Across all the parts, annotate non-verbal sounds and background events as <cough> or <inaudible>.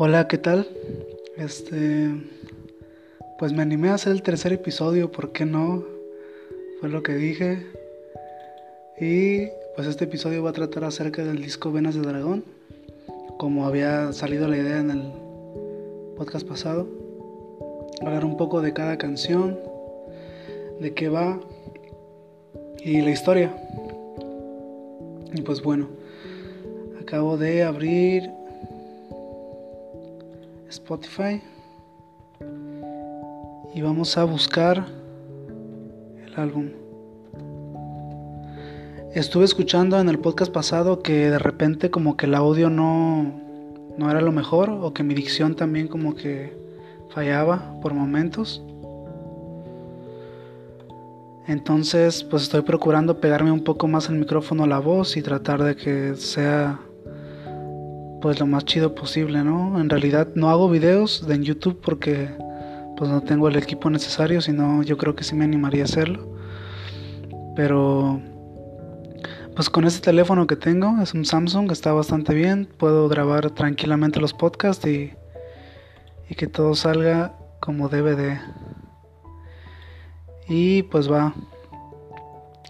Hola, ¿qué tal? Este, pues me animé a hacer el tercer episodio, ¿por qué no? Fue lo que dije. Y pues este episodio va a tratar acerca del disco Venas de Dragón, como había salido la idea en el podcast pasado. Hablar un poco de cada canción, de qué va y la historia. Y pues bueno, acabo de abrir Spotify y vamos a buscar el álbum. Estuve escuchando en el podcast pasado que de repente como que el audio no, no era lo mejor o que mi dicción también como que fallaba por momentos. Entonces pues estoy procurando pegarme un poco más el micrófono a la voz y tratar de que sea pues lo más chido posible, ¿no? En realidad no hago videos en YouTube porque pues no tengo el equipo necesario, sino yo creo que sí me animaría a hacerlo. Pero pues con este teléfono que tengo, es un Samsung, está bastante bien, puedo grabar tranquilamente los podcasts y, y que todo salga como debe de. Y pues va.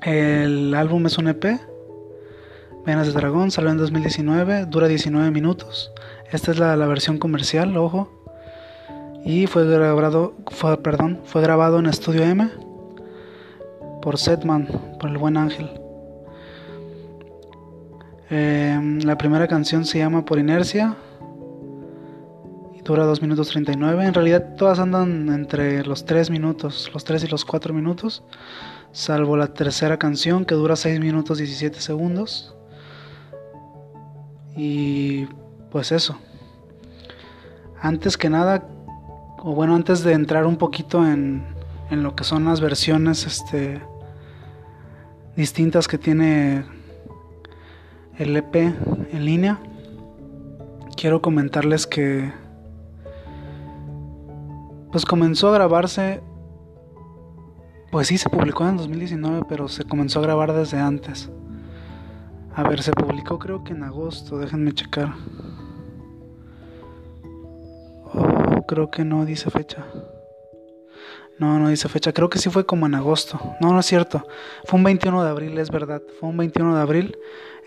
El álbum es un EP Venas de Dragón salió en 2019, dura 19 minutos. Esta es la, versión comercial, ojo. Y fue grabado, perdón, fue grabado en Estudio M por Setman, por el buen ángel. Em, la primera canción se llama Por Inercia y dura 2 minutos 39. En realidad todas andan entre los 3 minutos, los 3 y los 4 minutos, salvo la tercera canción que dura 6 minutos 17 segundos. Y pues eso. Antes que nada, o bueno, antes de entrar un poquito en, en lo que son las versiones este, distintas que tiene el EP en línea, quiero comentarles que pues comenzó a grabarse, pues sí se publicó en 2019, pero se comenzó a grabar desde antes. A ver, se publicó creo que en agosto, déjenme checar. Oh, creo que no dice fecha. No, no dice fecha. Creo que sí fue como en agosto. No, no es cierto. Fue un 21 de abril, es verdad. Fue un 21 de abril.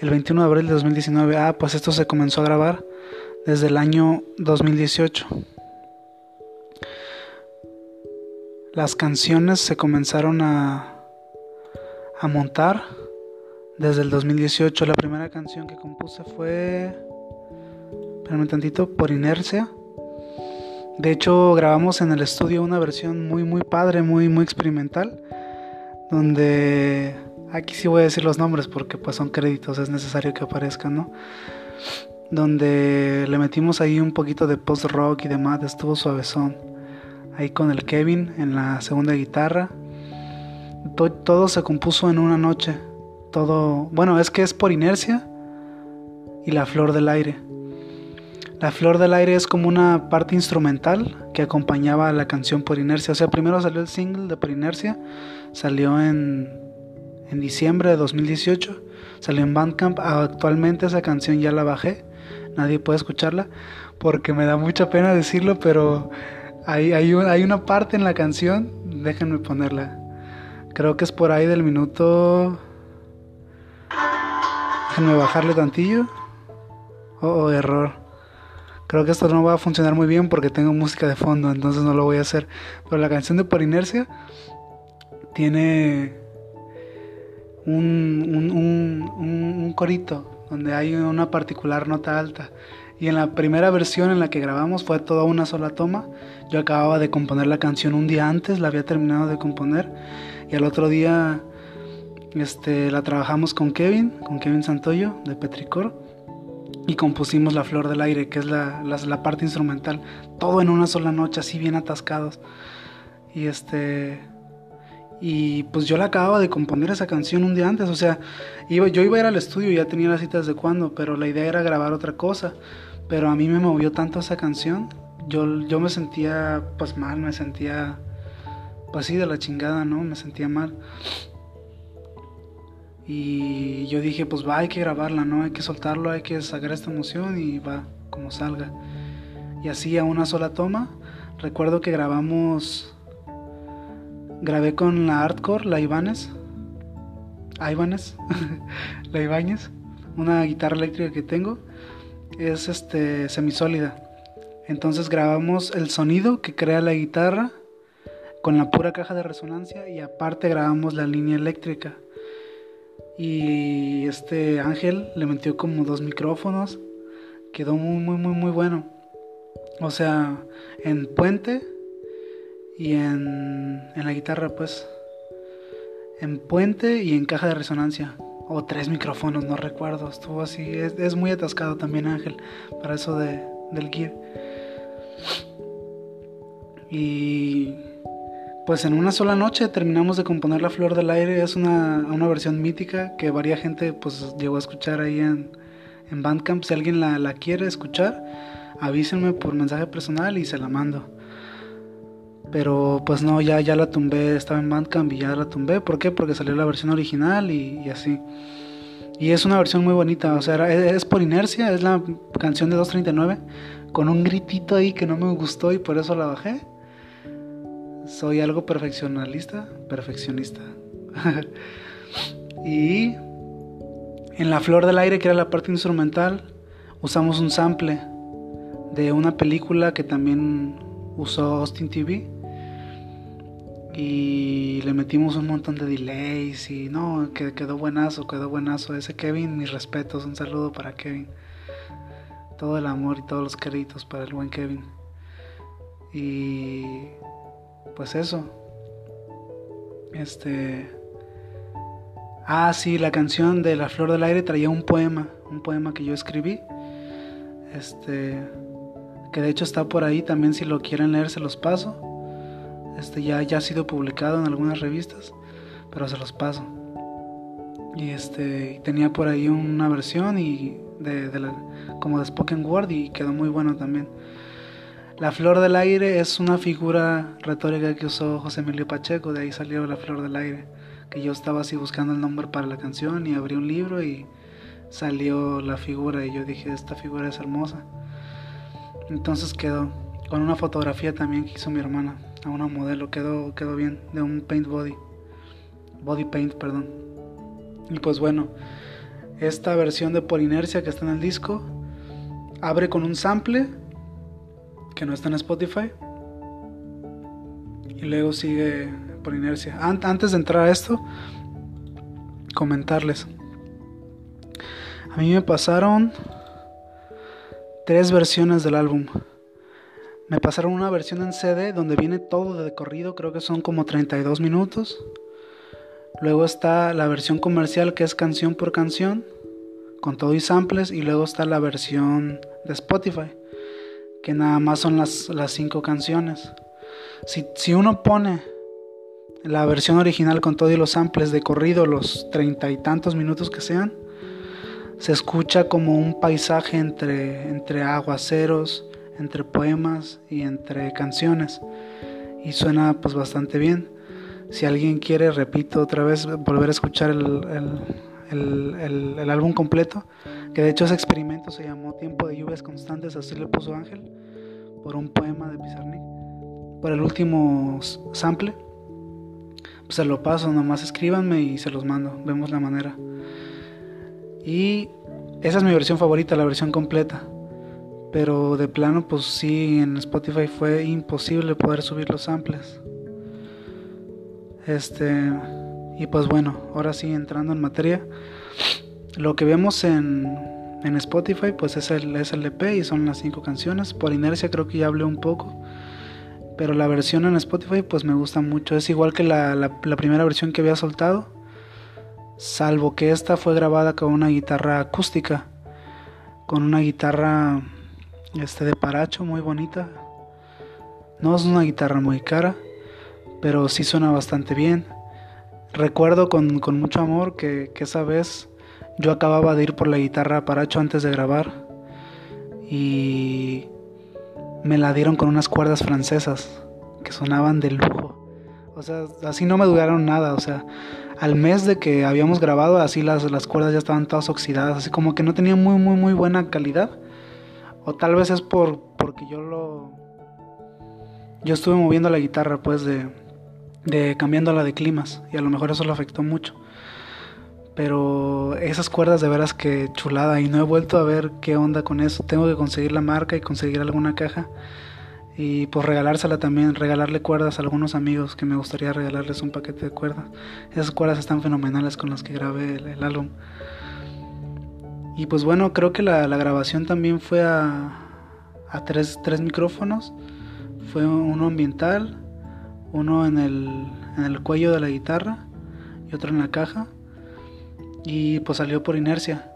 El 21 de abril de 2019. Ah, pues esto se comenzó a grabar desde el año 2018. Las canciones se comenzaron a, a montar desde el 2018. La primera canción que compuse fue, espérame tantito, por inercia. De hecho, grabamos en el estudio una versión muy, muy padre, muy, muy experimental, donde aquí sí voy a decir los nombres porque pues son créditos, es necesario que aparezcan, ¿no? Donde le metimos ahí un poquito de post rock y demás, estuvo suavezón. Ahí con el Kevin en la segunda guitarra. todo se compuso en una noche todo, bueno, es que es por inercia y la flor del aire. La flor del aire es como una parte instrumental que acompañaba a la canción por inercia. O sea, primero salió el single de por inercia, salió en, en diciembre de 2018, salió en Bandcamp. Actualmente esa canción ya la bajé, nadie puede escucharla porque me da mucha pena decirlo, pero hay, hay, hay una parte en la canción, déjenme ponerla. Creo que es por ahí del minuto Déjenme bajarle tantillo. Oh, oh, error. Creo que esto no va a funcionar muy bien porque tengo música de fondo, entonces no lo voy a hacer. Pero la canción de Por Inercia tiene un, un, un, corito donde hay una particular nota alta. Y en la primera versión en la que grabamos fue toda una sola toma. Yo acababa de componer la canción un día antes, la había terminado de componer. Y al otro día este, la trabajamos con Kevin, con Kevin Santoyo de Petricor y compusimos La Flor del Aire, que es la, parte instrumental, todo en una sola noche, así bien atascados. Y este. Y pues yo la acababa de componer esa canción un día antes, o sea, iba, yo iba a ir al estudio, ya tenía las citas de cuando, pero la idea era grabar otra cosa. Pero a mí me movió tanto esa canción, yo, yo me sentía pues mal, me sentía pues sí de la chingada, ¿no? Me sentía mal. Y yo dije, pues va, hay que grabarla, ¿no? Hay que soltarlo, hay que sacar esta emoción y va, como salga. y así a una sola toma. Recuerdo que grabamos, grabé con la Artcore, la Ibanez, Ibanez, <laughs> la Ibáñez, una guitarra eléctrica que tengo, es este semisólida. Entonces grabamos el sonido que crea la guitarra con la pura caja de resonancia y aparte grabamos la línea eléctrica. Y este Ángel le metió como dos micrófonos. Quedó muy, muy, muy, muy bueno. O sea, en puente y en, en la guitarra, pues. En puente y en caja de resonancia. O tres micrófonos, no recuerdo. Estuvo así. Es, es muy atascado también Ángel para eso de, del gear. Y pues en una sola noche terminamos de componer La Flor del Aire. Es una, una versión mítica que varia gente pues llegó a escuchar ahí en, en Bandcamp. Si alguien la, la, quiere escuchar, avísenme por mensaje personal y se la mando. Pero pues no, ya, ya la tumbé, estaba en Bandcamp y ya la tumbé. ¿Por qué? Porque salió la versión original y, así. Y es una versión muy bonita, o sea, es, es por inercia, es la canción de 239, con un gritito ahí que no me gustó y por eso la bajé soy algo perfeccionalista, perfeccionista. <laughs> y en La Flor del Aire, que era la parte instrumental, usamos un sample de una película que también usó Austin TV. Y le metimos un montón de delays y no, que quedó buenazo, quedó buenazo. Ese Kevin, mis respetos, un saludo para Kevin. Todo el amor y todos los créditos para el buen Kevin. Y pues eso. Este. Ah, sí, la canción de La Flor del Aire traía un poema, un poema que yo escribí. Este. Que de hecho está por ahí también, si lo quieren leer, se los paso. Este ya, ya ha sido publicado en algunas revistas, pero se los paso. Y este tenía por ahí una versión y de, de como de spoken word y quedó muy bueno también. La flor del aire es una figura retórica que usó José Emilio Pacheco, de ahí salió la flor del aire, que yo estaba así buscando el nombre para la canción y abrí un libro y salió la figura y yo dije, esta figura es hermosa. Entonces quedó, con una fotografía también que hizo mi hermana, a una modelo, quedó, quedó bien, de un paint body, body paint, perdón. Y pues bueno, esta versión de Por Inercia que está en el disco, abre con un sample que no está en Spotify. Y luego sigue por inercia. Antes de entrar a esto, comentarles. A mí me pasaron tres versiones del álbum. Me pasaron una versión en CD donde viene todo de corrido, creo que son como 32 minutos. Luego está la versión comercial que es canción por canción, con todo y samples. Y luego está la versión de Spotify que nada más son las, las cinco canciones. Si, si, uno pone la versión original con todos los samples de corrido, los treinta y tantos minutos que sean, se escucha como un paisaje entre, entre aguaceros, entre poemas y entre canciones. Y suena pues bastante bien. Si alguien quiere, repito otra vez, volver a escuchar el, el, el álbum completo, que de hecho ese experimento se llamó Tiempo de lluvias constantes, así le puso Ángel, por un poema de Pizarnik, por el último sample. Pues se lo paso, nomás escríbanme y se los mando, vemos la manera. Y esa es mi versión favorita, la versión completa. Pero de plano, pues sí, en Spotify fue imposible poder subir los samples. Este, y pues bueno, ahora sí entrando en materia. Lo que vemos en, en Spotify pues es el, es el EP y son las cinco canciones. Por inercia creo que ya hablé un poco. Pero la versión en Spotify pues me gusta mucho. Es igual que la, la, primera versión que había soltado. Salvo que esta fue grabada con una guitarra acústica. Con una guitarra este de paracho muy bonita. No es una guitarra muy cara. Pero sí suena bastante bien. Recuerdo con, con mucho amor que, que esa vez yo acababa de ir por la guitarra Paracho antes de grabar y me la dieron con unas cuerdas francesas que sonaban de lujo. O sea, así no me duraron nada. O sea, al mes de que habíamos grabado, así las, las cuerdas ya estaban todas oxidadas, así como que no tenían muy, muy, muy buena calidad. O tal vez es por, porque yo lo... Yo estuve moviendo la guitarra pues de, de cambiándola de climas y a lo mejor eso lo afectó mucho. Pero esas cuerdas de veras que chulada y no he vuelto a ver qué onda con eso. Tengo que conseguir la marca y conseguir alguna caja y pues regalársela también, regalarle cuerdas a algunos amigos que me gustaría regalarles un paquete de cuerdas. Esas cuerdas están fenomenales con las que grabé el, álbum. Y pues bueno, creo que la, grabación también fue a, a tres, tres, micrófonos. Fue uno ambiental, uno en el, en el cuello de la guitarra y otro en la caja. Y pues salió por inercia.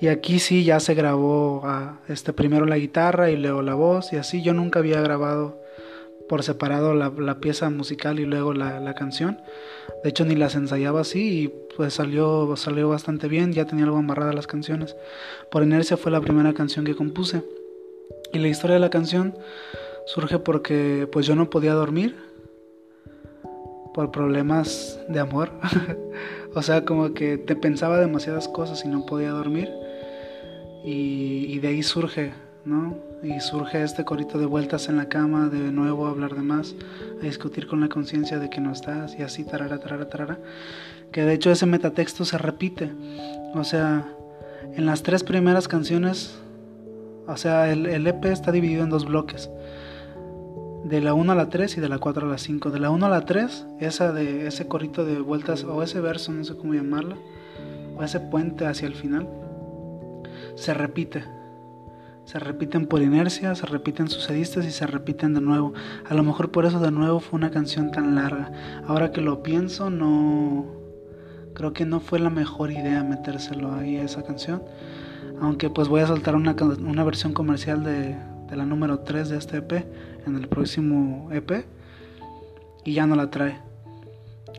Y aquí sí ya se grabó ah, este, primero la guitarra y luego la voz y así. Yo nunca había grabado por separado la, pieza musical y luego la, canción. De hecho ni las ensayaba así y pues salió, salió bastante bien. Ya tenía algo amarrada las canciones. Por inercia fue la primera canción que compuse. Y la historia de la canción surge porque pues yo no podía dormir por problemas de amor. <laughs> o sea, como que te pensaba demasiadas cosas y no podía dormir. Y, de ahí surge, ¿no? Y surge este corito de vueltas en la cama, de nuevo hablar de más, a discutir con la conciencia de que no estás y así, tarara, tarara, tarara. Que de hecho ese metatexto se repite. O sea, en las tres primeras canciones, o sea, el, el EP está dividido en dos bloques. De la 1 a la 3 y de la 4 a la 5. De la 1 a la 3, esa de ese corito de vueltas, o ese verso, no sé cómo llamarlo, o ese puente hacia el final se repite. Se repiten por inercia, se repiten sucedistas y se repiten de nuevo. A lo mejor por eso de nuevo fue una canción tan larga. Ahora que lo pienso, no. Creo que no fue la mejor idea metérselo ahí a esa canción. Aunque pues voy a soltar una, una versión comercial de, de la número 3 de este EP en el próximo EP. Y ya no la trae.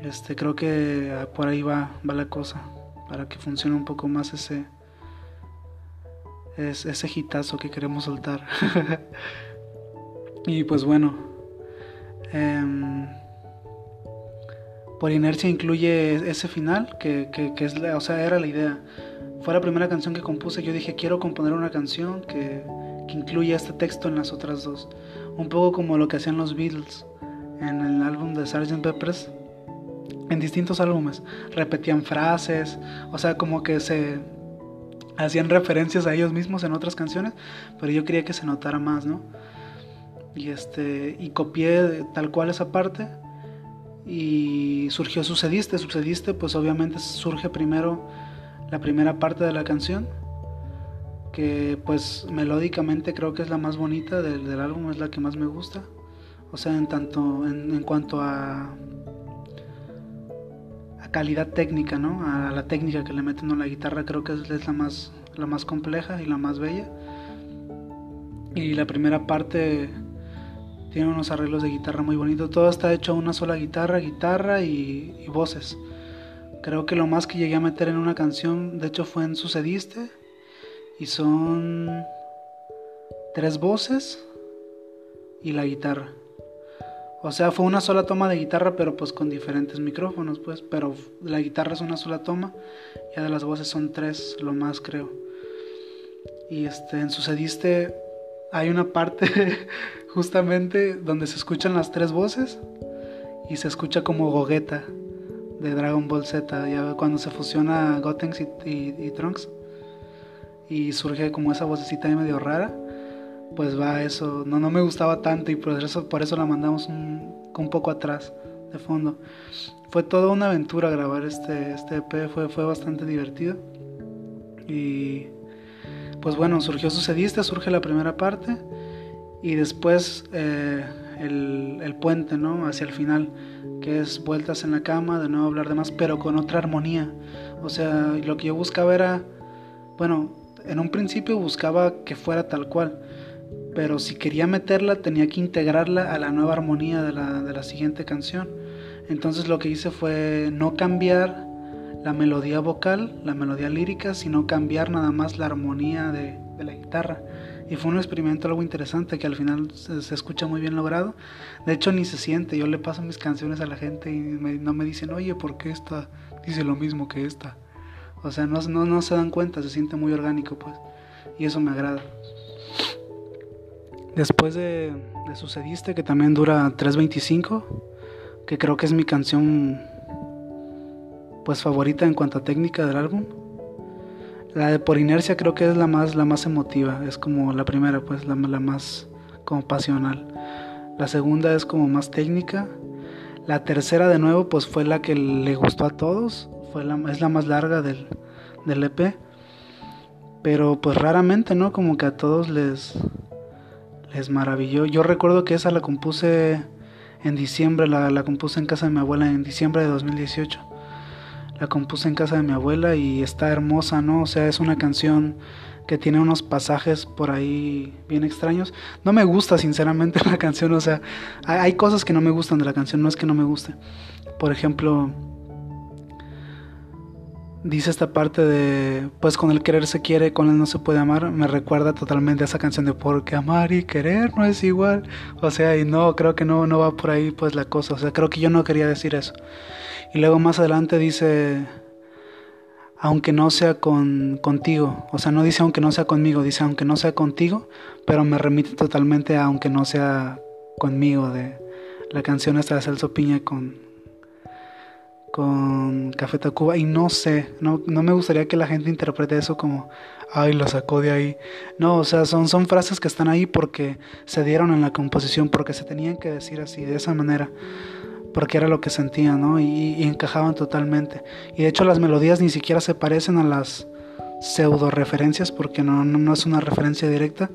Este, creo que por ahí va, va la cosa. Para que funcione un poco más ese, es ese que queremos soltar. <laughs> y pues bueno, em, por inercia incluye ese final, que, que, es o sea, era la idea. Fue la primera canción que compuse, yo dije, quiero componer una canción que, que incluya este texto en las otras dos. Un poco como lo que hacían los Beatles en el álbum de Sgt. Peppers, en distintos álbumes. Repetían frases, o sea, como que se hacían referencias a ellos mismos en otras canciones, pero yo quería que se notara más, ¿no? Y este y copié tal cual esa parte y surgió Sucediste, Sucediste, pues obviamente surge primero la primera parte de la canción que pues melódicamente creo que es la más bonita del, del álbum, es la que más me gusta. O sea, en tanto en, en cuanto a calidad técnica, ¿no? A la técnica que le meten a la guitarra creo que es, la más la más compleja y la más bella. Y la primera parte tiene unos arreglos de guitarra muy bonitos. Todo está hecho a una sola guitarra, guitarra y, voces. Creo que lo más que llegué a meter en una canción, de hecho, fue en Sucediste. Y son tres voces y la guitarra. O sea, fue una sola toma de guitarra, pero pues con diferentes micrófonos, pues. Pero la guitarra es una sola toma, ya de las voces son tres, lo más creo. Y este, en Sucediste hay una parte <laughs> justamente donde se escuchan las tres voces y se escucha como Gogeta de Dragon Ball Z, ya cuando se fusiona Gotenks y, Trunks y surge como esa vocecita medio rara pues va eso, no, no me gustaba tanto y por eso, por eso la mandamos un, un poco atrás de fondo. Fue toda una aventura grabar este, este EP, fue, fue bastante divertido. Y pues bueno, surgió Sucediste, surge la primera parte y después eh, el, el, puente, ¿no? Hacia el final, que es vueltas en la cama, de nuevo hablar de más, pero con otra armonía. O sea, lo que yo buscaba era, bueno, en un principio buscaba que fuera tal cual pero si quería meterla tenía que integrarla a la nueva armonía de la, de la siguiente canción. Entonces lo que hice fue no cambiar la melodía vocal, la melodía lírica, sino cambiar nada más la armonía de, de la guitarra. Y fue un experimento algo interesante que al final se, escucha muy bien logrado. De hecho ni se siente, yo le paso mis canciones a la gente y no me dicen, oye, ¿por qué esta dice lo mismo que esta? O sea, no, no, no se dan cuenta, se siente muy orgánico pues. Y eso me agrada. Después de, Sucediste, que también dura 3.25, que creo que es mi canción pues favorita en cuanto a técnica del álbum. La de Por Inercia creo que es la más, la más emotiva, es como la primera, pues la, la más como pasional. La segunda es como más técnica. La tercera de nuevo pues fue la que le gustó a todos, fue la, es la más larga del, del EP. Pero pues raramente, ¿no? Como que a todos les, les maravilló. Yo recuerdo que esa la compuse en diciembre, la, la compuse en casa de mi abuela en diciembre de 2018 la compuse en casa de mi abuela y está hermosa, ¿no? O sea, es una canción que tiene unos pasajes por ahí bien extraños. No me gusta sinceramente <laughs> la canción, o sea, hay cosas que no me gustan de la canción, no es que no me guste. Por ejemplo, dice esta parte de, pues con el querer se quiere, con él no se puede amar, me recuerda totalmente a esa canción de porque amar y querer no es igual. O sea, y no, creo que no, no va por ahí pues la cosa, o sea, creo que yo no quería decir eso. Y luego más adelante dice, aunque no sea con, contigo, o sea, no dice aunque no sea conmigo, dice aunque no sea contigo, pero me remite totalmente a aunque no sea conmigo, de la canción esta de Celso Piña con, con Café Tacuba, y no sé, no, no me gustaría que la gente interprete eso como, ay, lo sacó de ahí. No, o sea, son, son frases que están ahí porque se dieron en la composición, porque se tenían que decir así, de esa manera porque era lo que sentía, ¿no? Y, encajaban totalmente. Y de hecho las melodías ni siquiera se parecen a las pseudo referencias, porque no, no, es una referencia directa.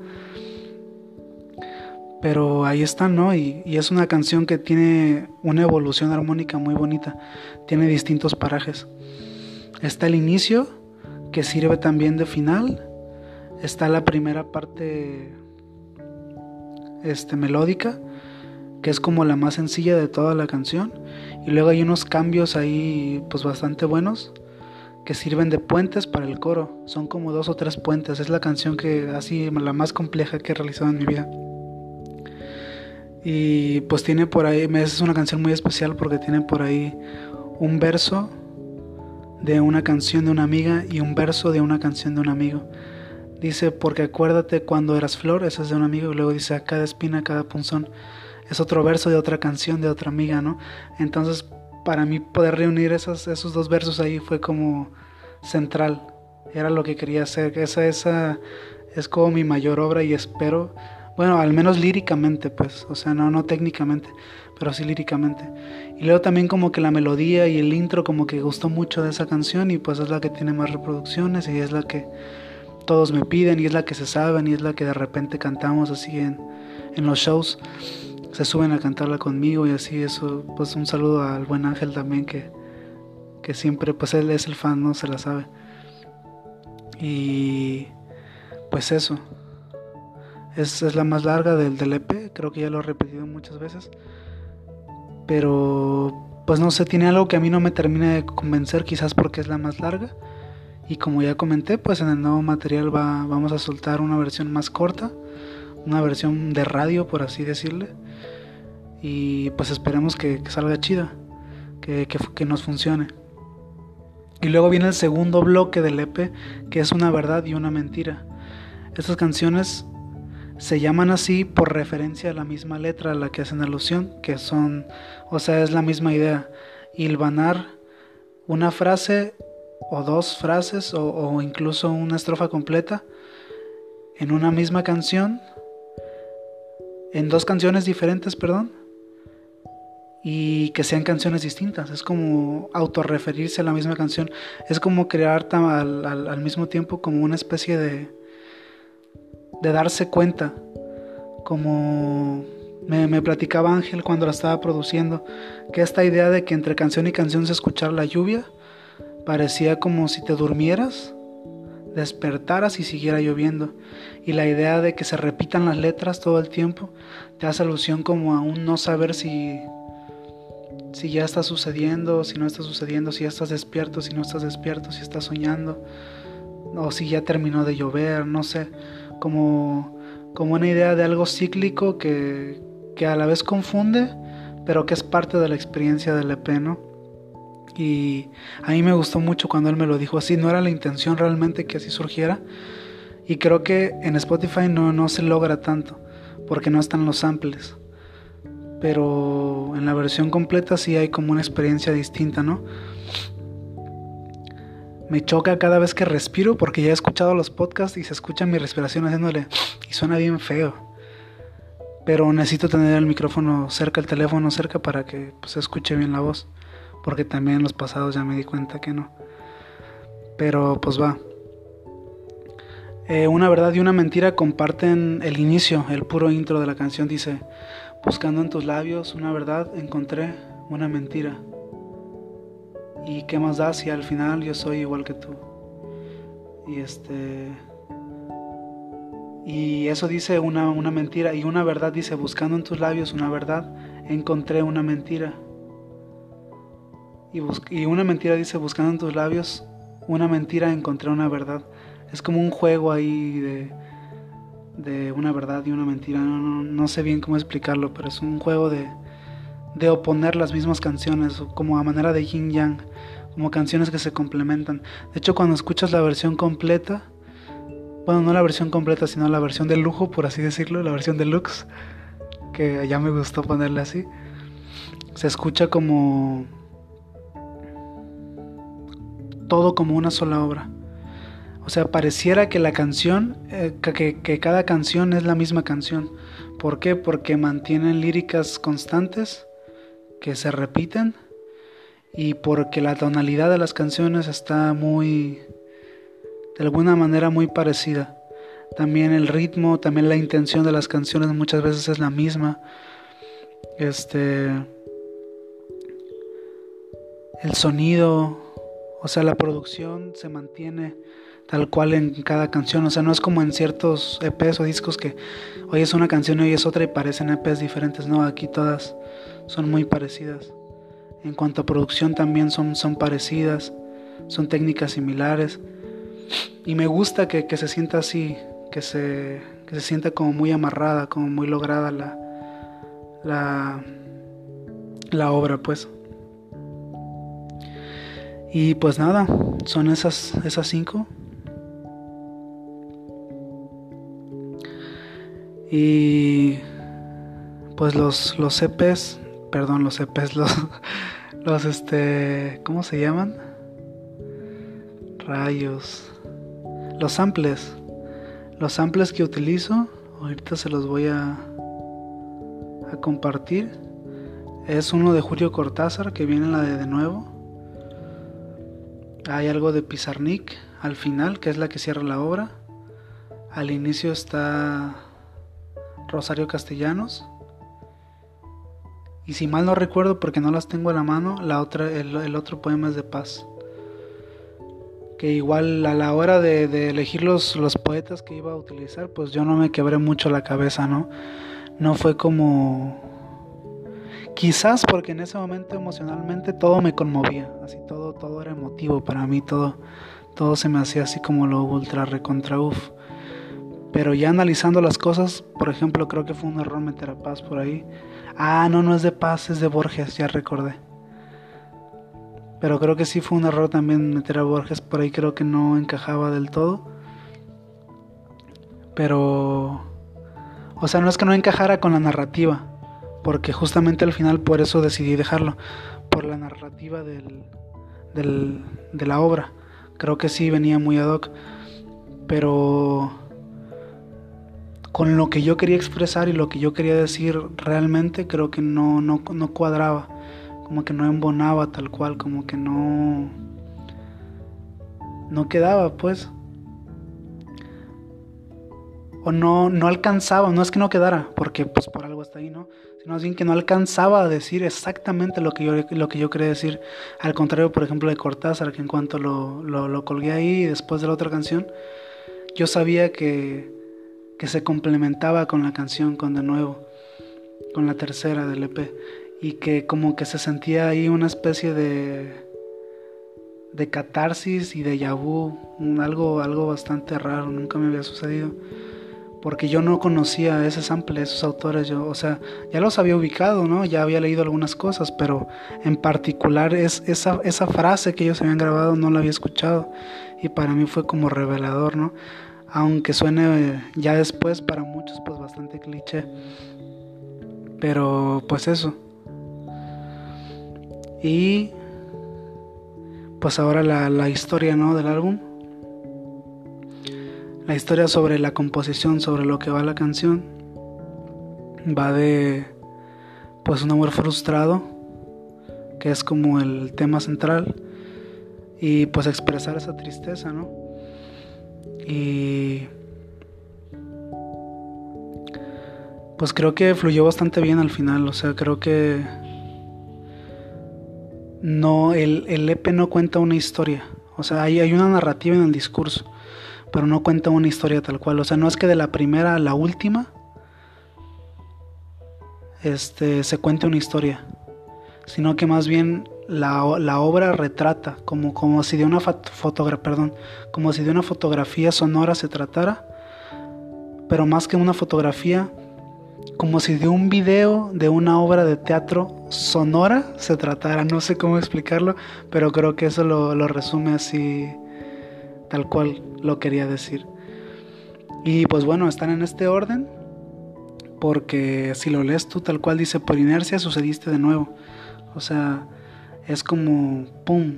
Pero ahí están, ¿no? Y, y, es una canción que tiene una evolución armónica muy bonita. Tiene distintos parajes. Está el inicio, que sirve también de final. Está la primera parte este, melódica que es como la más sencilla de toda la canción. Y luego hay unos cambios ahí pues bastante buenos que sirven de puentes para el coro. Son como dos o tres puentes. Es la canción que así la más compleja que he realizado en mi vida. Y pues tiene por ahí, es una canción muy especial porque tiene por ahí un verso de una canción de una amiga y un verso de una canción de un amigo. Dice, porque acuérdate cuando eras flor, esa es de un amigo, y luego dice, a cada espina, a cada punzón es otro verso de otra canción de otra amiga, ¿no? Entonces, para mí poder reunir esos, esos dos versos ahí fue como central, era lo que quería hacer, esa, esa es como mi mayor obra y espero, bueno, al menos líricamente, pues, o sea, no, no técnicamente, pero sí líricamente. Y luego también como que la melodía y el intro como que gustó mucho de esa canción y pues es la que tiene más reproducciones y es la que todos me piden y es la que se saben y es la que de repente cantamos así en, en los shows se suben a cantarla conmigo y así eso, pues un saludo al buen Ángel también que, que siempre, pues él es el fan, no se la sabe. Y pues eso, es, es la más larga del, del EP, creo que ya lo he repetido muchas veces, pero pues no sé, tiene algo que a mí no me termina de convencer, quizás porque es la más larga. Y como ya comenté, pues en el nuevo material va, vamos a soltar una versión más corta, una versión de radio, por así decirle y pues esperemos que, salga chida, que, que, nos funcione. Y luego viene el segundo bloque del EP, que es una verdad y una mentira. Estas canciones se llaman así por referencia a la misma letra a la que hacen alusión, que son, o sea, es la misma idea, hilvanar una frase o dos frases o, incluso una estrofa completa en una misma canción, en dos canciones diferentes, perdón, y que sean canciones distintas. Es como autorreferirse a la misma canción. Es como crear al, mismo tiempo como una especie de, de darse cuenta. Como me, platicaba Ángel cuando la estaba produciendo, que esta idea de que entre canción y canción se escuchara la lluvia, parecía como si te durmieras, despertaras y siguiera lloviendo. Y la idea de que se repitan las letras todo el tiempo te hace alusión como a un no saber si si ya está sucediendo, si no está sucediendo, si ya estás despierto, si no estás despierto, si estás soñando, o si ya terminó de llover, no sé, como, como una idea de algo cíclico que, que a la vez confunde, pero que es parte de la experiencia del EP, ¿no? Y a mí me gustó mucho cuando él me lo dijo así, no era la intención realmente que así surgiera, y creo que en Spotify no, no se logra tanto porque no están los samples. Pero en la versión completa sí hay como una experiencia distinta, ¿no? Me choca cada vez que respiro porque ya he escuchado los podcasts y se escucha mi respiración haciéndole y suena bien feo. Pero necesito tener el micrófono cerca, el teléfono cerca para que pues, se escuche bien la voz. Porque también en los pasados ya me di cuenta que no. Pero pues va. Eh, una verdad y una mentira comparten el inicio, el puro intro de la canción dice, buscando en tus labios una verdad encontré una mentira. ¿Y qué más da si al final yo soy igual que tú? Y este... Y eso dice una, una mentira y una verdad dice, buscando en tus labios una verdad, encontré una mentira. Y, y una mentira dice, buscando en tus labios una mentira, encontré una verdad. Es como un juego ahí de, de una verdad y una mentira. No, no, sé bien cómo explicarlo, pero es un juego de, de oponer las mismas canciones, como a manera de yin yang, como canciones que se complementan. De hecho, cuando escuchas la versión completa, bueno, no la versión completa, sino la versión de lujo, por así decirlo, la versión deluxe, que ya me gustó ponerle así, se escucha como todo como una sola obra. O sea, pareciera que la canción, eh, que, que, cada canción es la misma canción. ¿Por qué? Porque mantienen líricas constantes que se repiten y porque la tonalidad de las canciones está muy, de alguna manera muy parecida. También el ritmo, también la intención de las canciones muchas veces es la misma. Este, el sonido, o sea, la producción se mantiene tal cual en cada canción. O sea, no es como en ciertos EPs o discos que hoy es una canción y hoy es otra y parecen EPs diferentes. No, aquí todas son muy parecidas. En cuanto a producción también son, son parecidas, son técnicas similares. Y me gusta que, se sienta así, que se, que se sienta como muy amarrada, como muy lograda la, la, la obra, pues. Y pues nada, son esas, esas cinco. Y pues los, los EPs, perdón, los EPs, los, <laughs> los este, ¿cómo se llaman? Rayos. Los samples. Los samples que utilizo, ahorita se los voy a, a compartir. Es uno de Julio Cortázar que viene en la de de nuevo. Hay algo de Pizarnik al final, que es la que cierra la obra. Al inicio está Rosario Castellanos. Y si mal no recuerdo, porque no las tengo a la mano, la otra, el, otro poema es de paz. Que igual a la hora de, elegir los, los, poetas que iba a utilizar, pues yo no me quebré mucho la cabeza, ¿no? No fue como... Quizás porque en ese momento emocionalmente todo me conmovía, así todo, todo era emotivo para mí, todo, todo se me hacía así como lo ultra recontra uf. Pero ya analizando las cosas, por ejemplo, creo que fue un error meter a Paz por ahí. Ah, no, no es de Paz, es de Borges, ya recordé. Pero creo que sí fue un error también meter a Borges por ahí, creo que no encajaba del todo. Pero... O sea, no es que no encajara con la narrativa, porque justamente al final por eso decidí dejarlo, por la narrativa del, del, de la obra. Creo que sí venía muy ad hoc, pero con lo que yo quería expresar y lo que yo quería decir realmente creo que no, no, no cuadraba, como que no embonaba tal cual, como que no, no quedaba pues. O no, no alcanzaba, no es que no quedara, porque pues por algo está ahí, ¿no? Sino bien que no alcanzaba a decir exactamente lo que yo, lo que yo quería decir. Al contrario, por ejemplo, de Cortázar, que en cuanto lo, lo, lo colgué ahí después de la otra canción, yo sabía que que se complementaba con la canción, con de nuevo, con la tercera del EP, y que como que se sentía ahí una especie de, de catarsis y de yabú, algo, algo bastante raro, nunca me había sucedido, porque yo no conocía ese sample, esos autores, yo, o sea, ya los había ubicado, ¿no? Ya había leído algunas cosas, pero en particular es, esa, esa frase que ellos habían grabado no la había escuchado, y para mí fue como revelador, ¿no? Aunque suene ya después para muchos pues bastante cliché. Pero pues eso. Y pues ahora la, la historia ¿no? del álbum. La historia sobre la composición, sobre lo que va la canción. Va de pues un amor frustrado, que es como el tema central. Y pues expresar esa tristeza, ¿no? Y pues creo que fluyó bastante bien al final, o sea, creo que no, el, el EP no cuenta una historia, o sea, hay, hay una narrativa en el discurso, pero no cuenta una historia tal cual, o sea, no es que de la primera a la última este, se cuente una historia, sino que más bien la, la obra retrata, como, como si de una perdón, como si de una fotografía sonora se tratara, pero más que una fotografía, como si de un video de una obra de teatro sonora se tratara. No sé cómo explicarlo, pero creo que eso lo, lo resume así, tal cual lo quería decir. Y pues bueno, están en este orden, porque si lo lees tú tal cual dice, por inercia sucediste de nuevo. O sea, es como, ¡pum!,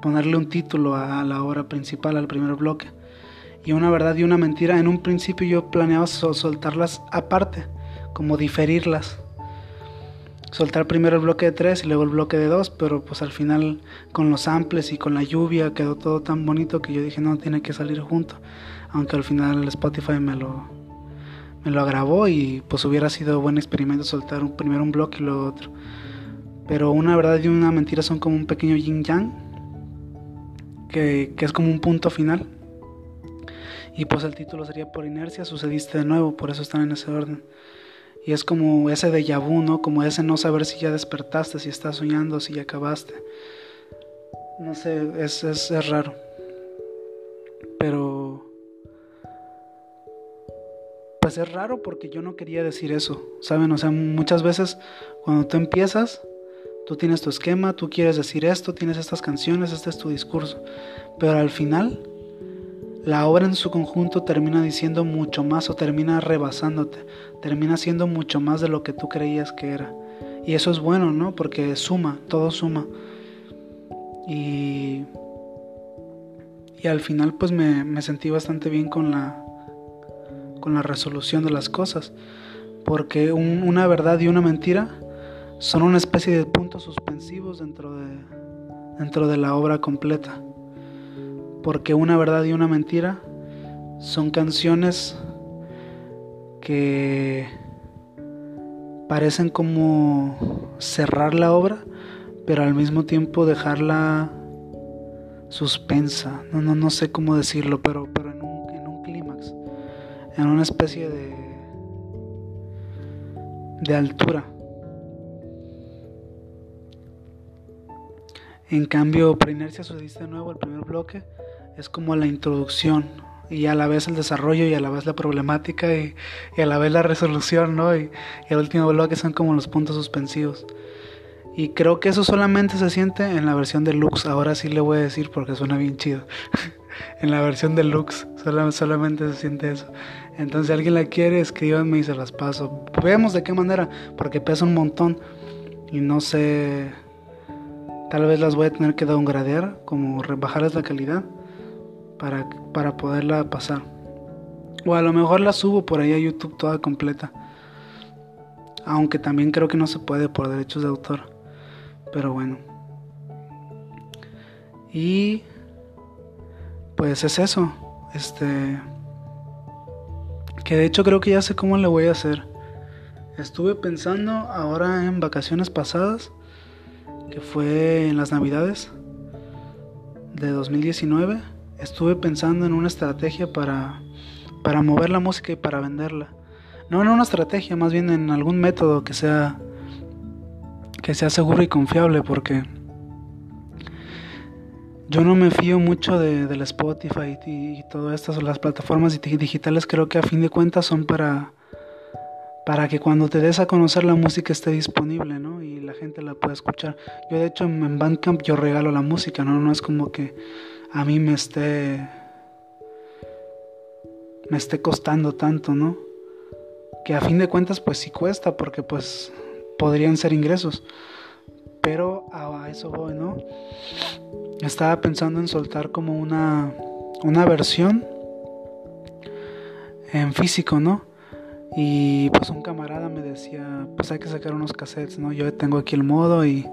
ponerle un título a la obra principal, al primer bloque. Y una verdad y una mentira, en un principio yo planeaba soltarlas aparte, como diferirlas. Soltar primero el bloque de tres y luego el bloque de dos, pero pues al final con los samples y con la lluvia quedó todo tan bonito que yo dije no, tiene que salir junto. Aunque al final Spotify me lo, me lo agravó y pues hubiera sido buen experimento soltar primero un bloque y luego otro. Pero una verdad y una mentira son como un pequeño yin yang, que, es como un punto final. Y pues el título sería por inercia, sucediste de nuevo, por eso están en ese orden. Y es como ese de vu, ¿no? Como ese no saber si ya despertaste, si estás soñando, si ya acabaste. No sé, es, es, es raro. Pero... Pues es raro porque yo no quería decir eso, ¿saben? O sea, muchas veces cuando tú empiezas Tú tienes tu esquema, tú quieres decir esto, tienes estas canciones, este es tu discurso. Pero al final, la obra en su conjunto termina diciendo mucho más o termina rebasándote, termina siendo mucho más de lo que tú creías que era. Y eso es bueno, ¿no? Porque suma, todo suma. Y, y al final pues me, me sentí bastante bien con la, con la resolución de las cosas. Porque una verdad y una mentira son una especie de puntos suspensivos dentro de, dentro de la obra completa. Porque una verdad y una mentira son canciones que parecen como cerrar la obra, pero al mismo tiempo dejarla suspensa. No, no, no sé cómo decirlo, pero, pero en un, en un clímax, en una especie de, de altura. En cambio, por inercia sucediste de nuevo, el primer bloque es como la introducción y a la vez el desarrollo y a la vez la problemática y, a la vez la resolución, ¿no? Y, el último bloque son como los puntos suspensivos. Y creo que eso solamente se siente en la versión deluxe. Ahora sí le voy a decir porque suena bien chido. <laughs> en la versión deluxe solamente se siente eso. Entonces, si alguien la quiere, escríbanme y se las paso. Veamos de qué manera, porque pesa un montón y no sé Tal vez las voy a tener que downgradear, como rebajarles la calidad para, para poderla pasar. O a lo mejor la subo por ahí a YouTube toda completa. Aunque también creo que no se puede por derechos de autor. Pero bueno. Y pues es eso. Este que de hecho creo que ya sé cómo le voy a hacer. Estuve pensando ahora en vacaciones pasadas que fue en las navidades de 2019, estuve pensando en una estrategia para, para mover la música y para venderla. No en una estrategia, más bien en algún método que sea que sea seguro y confiable porque yo no me fío mucho de, del Spotify y, y todo estas las plataformas digitales creo que a fin de cuentas son para para que cuando te des a conocer la música esté disponible, ¿no? Y la gente la pueda escuchar. Yo de hecho en Bandcamp yo regalo la música, ¿no? No es como que a mí me esté me esté costando tanto, ¿no? Que a fin de cuentas pues sí cuesta porque pues podrían ser ingresos. Pero a eso voy, ¿no? Estaba pensando en soltar como una, una versión en físico, ¿no? Y pues un camarada me decía, pues hay que sacar unos cassettes, ¿no? Yo tengo aquí el modo y,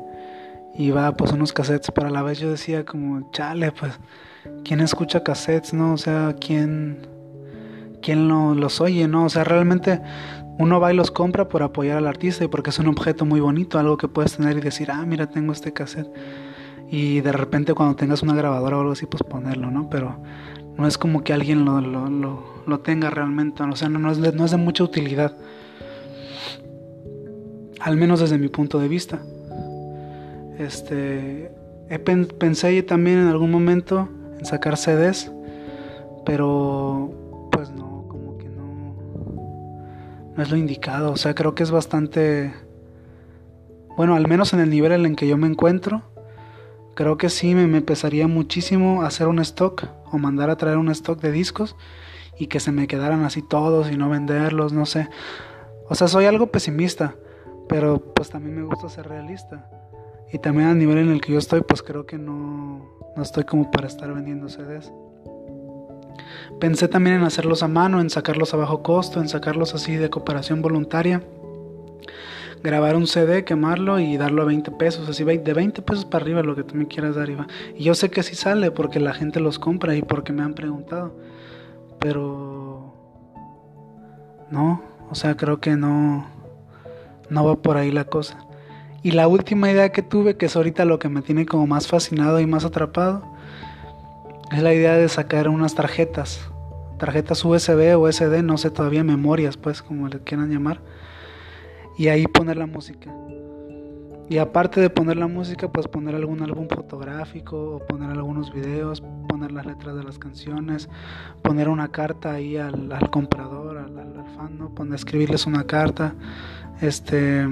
y va pues unos cassettes, pero a la vez yo decía como, chale, pues, ¿quién escucha cassettes, no? O sea, ¿quién, quién lo, los oye, no? O sea, realmente uno va y los compra por apoyar al artista y porque es un objeto muy bonito, algo que puedes tener y decir, ah, mira, tengo este cassette. Y de repente cuando tengas una grabadora o algo así, pues ponerlo, ¿no? Pero no es como que alguien lo, lo, lo, tenga realmente, o sea, no, es de, no es de mucha utilidad. Al menos desde mi punto de vista. Este, pensé también en algún momento en sacar CDs, pero pues no, como que no, no es lo indicado. O sea, creo que es bastante, bueno, al menos en el nivel en el que yo me encuentro, creo que sí me, me pesaría muchísimo hacer un stock o mandar a traer un stock de discos y que se me quedaran así todos y no venderlos, no sé. O sea, soy algo pesimista, pero pues también me gusta ser realista. Y también al nivel en el que yo estoy, pues creo que no, no estoy como para estar vendiendo CDs. Pensé también en hacerlos a mano, en sacarlos a bajo costo, en sacarlos así de cooperación voluntaria grabar un CD, quemarlo y darlo a 20 pesos, así de 20 pesos para arriba lo que tú me quieras dar. Y yo sé que sí sale porque la gente los compra y porque me han preguntado. Pero no, o sea, creo que no no va por ahí la cosa. Y la última idea que tuve, que es ahorita lo que me tiene como más fascinado y más atrapado, es la idea de sacar unas tarjetas, tarjetas USB o SD, no sé todavía memorias, pues como le quieran llamar y ahí poner la música. Y aparte de poner la música, pues poner algún álbum fotográfico o poner algunos videos, poner las letras de las canciones, poner una carta ahí al, comprador, al, fan, ¿no? Poner, escribirles una carta, este,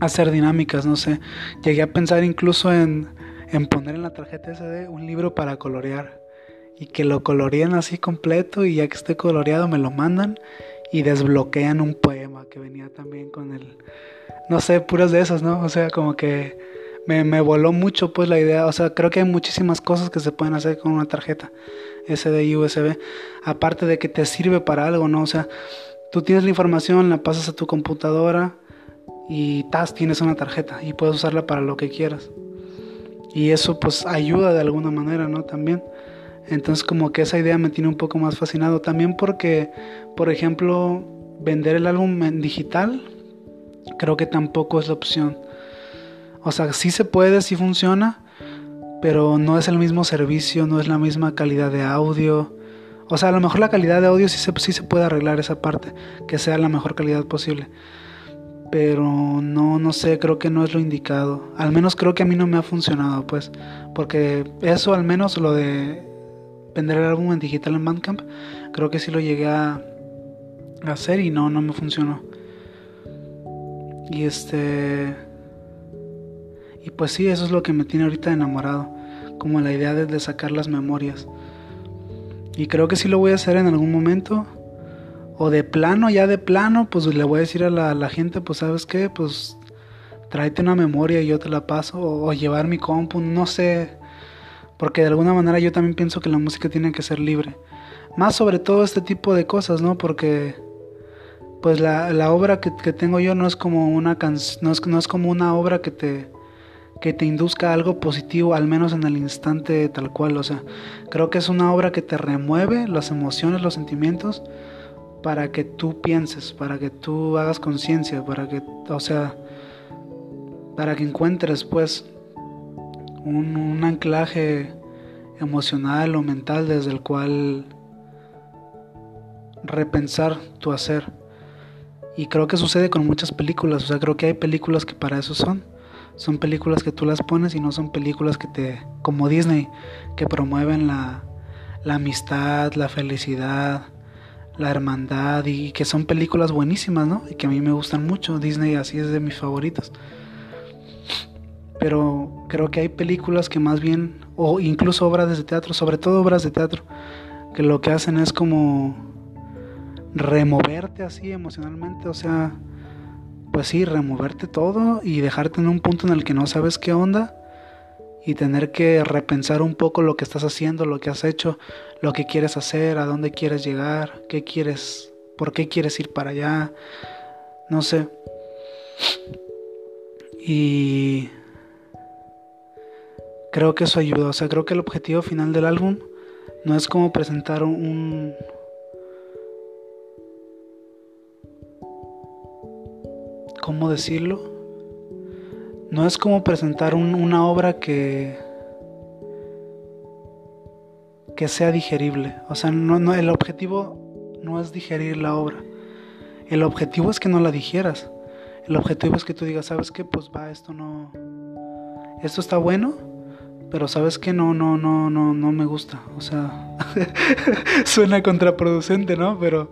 hacer dinámicas, no sé. Llegué a pensar incluso en, en poner en la tarjeta SD un libro para colorear y que lo coloreen así completo y ya que esté coloreado me lo mandan y desbloquean un poema que venía también con el, no sé, puras de esas, ¿no? O sea, como que me, me voló mucho pues la idea, o sea, creo que hay muchísimas cosas que se pueden hacer con una tarjeta SD USB, aparte de que te sirve para algo, ¿no? O sea, tú tienes la información, la pasas a tu computadora y tas, tienes una tarjeta y puedes usarla para lo que quieras. Y eso pues ayuda de alguna manera, ¿no? También. Entonces como que esa idea me tiene un poco más fascinado también porque, por ejemplo, vender el álbum en digital creo que tampoco es la opción. O sea, sí se puede, sí funciona, pero no es el mismo servicio, no es la misma calidad de audio. O sea, a lo mejor la calidad de audio sí se, sí se puede arreglar esa parte, que sea la mejor calidad posible. Pero no, no sé, creo que no es lo indicado. Al menos creo que a mí no me ha funcionado, pues. Porque eso, al menos lo de vender el álbum en digital en Bandcamp. Creo que sí lo llegué a, hacer y no, no me funcionó. Y este... Y pues sí, eso es lo que me tiene ahorita enamorado. Como la idea de, sacar las memorias. Y creo que sí lo voy a hacer en algún momento. O de plano, ya de plano, pues le voy a decir a la, gente, pues sabes qué, pues tráete una memoria y yo te la paso. O, o llevar mi compu, no sé porque de alguna manera yo también pienso que la música tiene que ser libre. Más sobre todo este tipo de cosas, ¿no? Porque pues la, obra que, tengo yo no es como una no es, no es como una obra que te que te induzca algo positivo, al menos en el instante tal cual. O sea, creo que es una obra que te remueve las emociones, los sentimientos, para que tú pienses, para que tú hagas conciencia, para que, o sea, para que encuentres, pues, un, anclaje emocional o mental desde el cual repensar tu hacer. Y creo que sucede con muchas películas, o sea, creo que hay películas que para eso son. Son películas que tú las pones y no son películas que te, como Disney, que promueven la, la amistad, la felicidad, la hermandad y que son películas buenísimas, ¿no? Y que a mí me gustan mucho. Disney así es de mis favoritos pero creo que hay películas que más bien, o incluso obras de teatro, sobre todo obras de teatro, que lo que hacen es como removerte así emocionalmente, o sea, pues sí, removerte todo y dejarte en un punto en el que no sabes qué onda y tener que repensar un poco lo que estás haciendo, lo que has hecho, lo que quieres hacer, a dónde quieres llegar, qué quieres, por qué quieres ir para allá, no sé. Y creo que eso ayuda, o sea, creo que el objetivo final del álbum no es como presentar un... ¿Cómo decirlo? No es como presentar una obra que que sea digerible. O sea, no, no, el objetivo no es digerir la obra. El objetivo es que no la digieras. El objetivo es que tú digas, ¿sabes qué? Pues va, esto no. Esto está bueno, pero ¿sabes qué? No, no, no, no, no me gusta. O sea, <laughs> suena contraproducente, ¿no? Pero.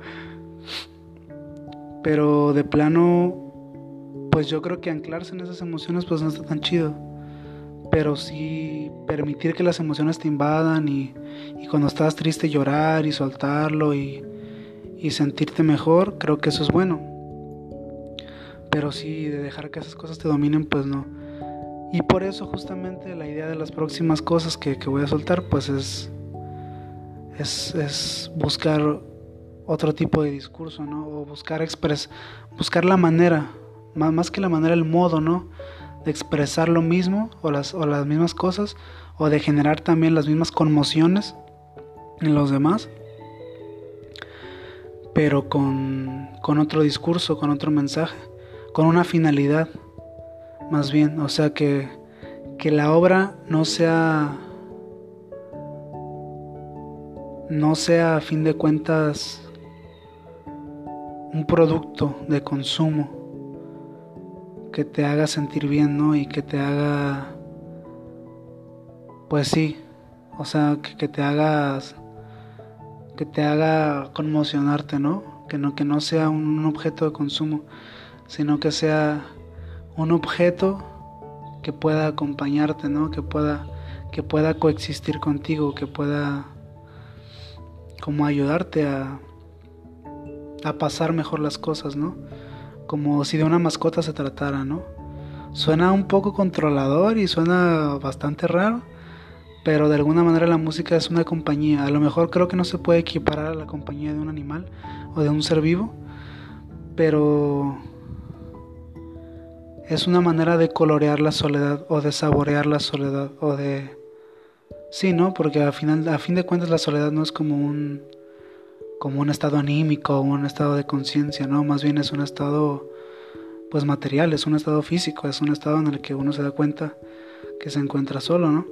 Pero de plano, pues yo creo que anclarse en esas emociones, pues no está tan chido. Pero sí permitir que las emociones te invadan y, y cuando estás triste llorar y soltarlo y, y sentirte mejor, creo que eso es bueno. Pero sí, de dejar que esas cosas te dominen, pues no. Y por eso justamente la idea de las próximas cosas que, voy a soltar, pues es, es, buscar otro tipo de discurso, ¿no? O buscar expres, buscar la manera, más, más que la manera, el modo, ¿no? De expresar lo mismo o las, o las mismas cosas, o de generar también las mismas conmociones en los demás, pero con, con otro discurso, con otro mensaje, con una finalidad más bien, o sea que, que la obra no sea no sea a fin de cuentas un producto de consumo que te haga sentir bien, ¿no? Y que te haga, pues sí, o sea, que, que te hagas, que te haga conmocionarte, ¿no? Que no, que no sea un objeto de consumo, sino que sea un objeto que pueda acompañarte, ¿no? Que pueda, que pueda coexistir contigo, que pueda como ayudarte a, a pasar mejor las cosas, ¿no? Como si de una mascota se tratara, ¿no? Suena un poco controlador y suena bastante raro, pero de alguna manera la música es una compañía. A lo mejor creo que no se puede equiparar a la compañía de un animal o de un ser vivo, pero es una manera de colorear la soledad o de saborear la soledad o de sí, ¿no? Porque a final a fin de cuentas la soledad no es como un como un estado anímico o un estado de conciencia, ¿no? Más bien es un estado pues material, es un estado físico, es un estado en el que uno se da cuenta que se encuentra solo, ¿no?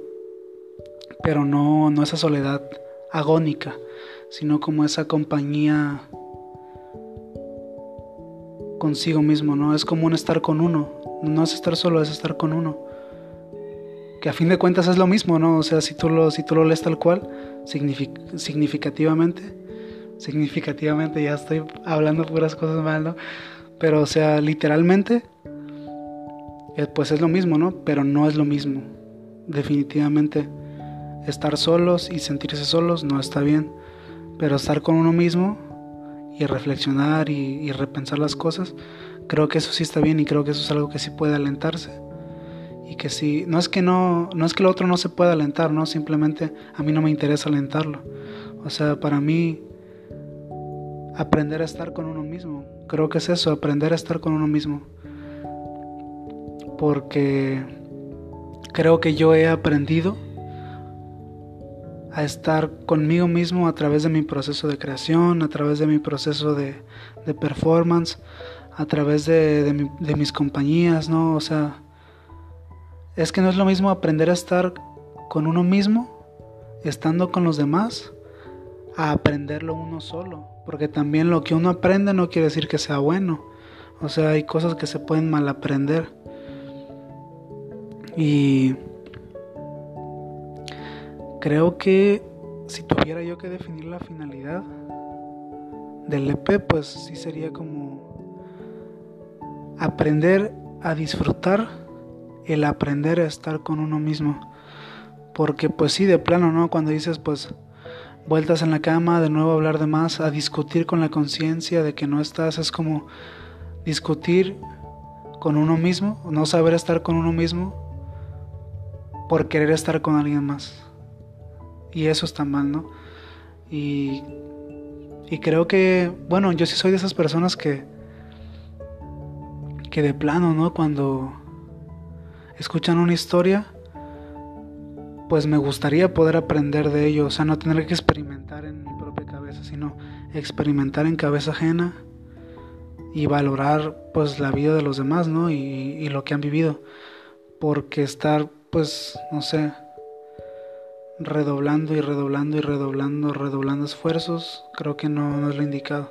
Pero no no esa soledad agónica, sino como esa compañía consigo mismo, ¿no? Es como un estar con uno, no es estar solo, es estar con uno. Que a fin de cuentas es lo mismo, ¿no? O sea, si tú lo, si tú lo lees tal cual, significativamente, significativamente, ya estoy hablando puras cosas mal, ¿no? Pero, o sea, literalmente, eh, pues es lo mismo, ¿no? Pero no es lo mismo. Definitivamente, estar solos y sentirse solos no está bien. Pero estar con uno mismo y reflexionar y repensar las cosas, creo que eso sí está bien y creo que eso es algo que sí puede alentarse. Y que sí no es que no no es que lo otro no se pueda alentar no simplemente a mí no me interesa alentarlo. O sea para mí aprender a estar con uno mismo creo que es eso aprender a estar con uno mismo. Porque creo que yo he aprendido a estar conmigo mismo a través de mi proceso de creación, a través de mi proceso de, de performance, a través de, mis compañías, ¿no? O sea, es que no es lo mismo aprender a estar con uno mismo, estando con los demás, a aprenderlo uno solo. Porque también lo que uno aprende no quiere decir que sea bueno. O sea, hay cosas que se pueden mal aprender. Y creo que si tuviera yo que definir la finalidad del EP, pues sí sería como aprender a disfrutar el aprender a estar con uno mismo. Porque pues sí, de plano, ¿no? Cuando dices pues vueltas en la cama, de nuevo hablar de más, a discutir con la conciencia de que no estás, es como discutir con uno mismo, no saber estar con uno mismo por querer estar con alguien más. Y eso está mal, ¿no? Y, y creo que, bueno, yo sí soy de esas personas que, que de plano, ¿no? Cuando escuchan una historia, pues me gustaría poder aprender de ello, o sea, no tener que experimentar en mi propia cabeza, sino experimentar en cabeza ajena y valorar pues la vida de los demás, ¿no? Y, y lo que han vivido, porque estar pues, no sé, redoblando y redoblando y redoblando, redoblando esfuerzos, creo que no, no es lo indicado.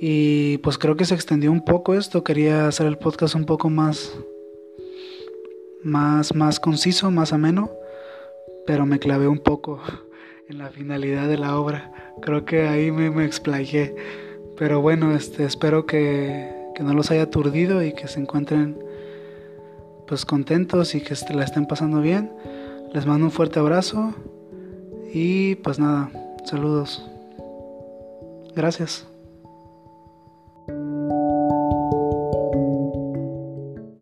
Y pues creo que se extendió un poco esto, quería hacer el podcast un poco más más, más conciso, más ameno, pero me clavé un poco <laughs> en la finalidad de la obra. Creo que ahí me, me explayé. Pero bueno, este, espero que, que no los haya aturdido y que se encuentren pues contentos y que la estén pasando bien. Les mando un fuerte abrazo y pues nada, saludos. Gracias.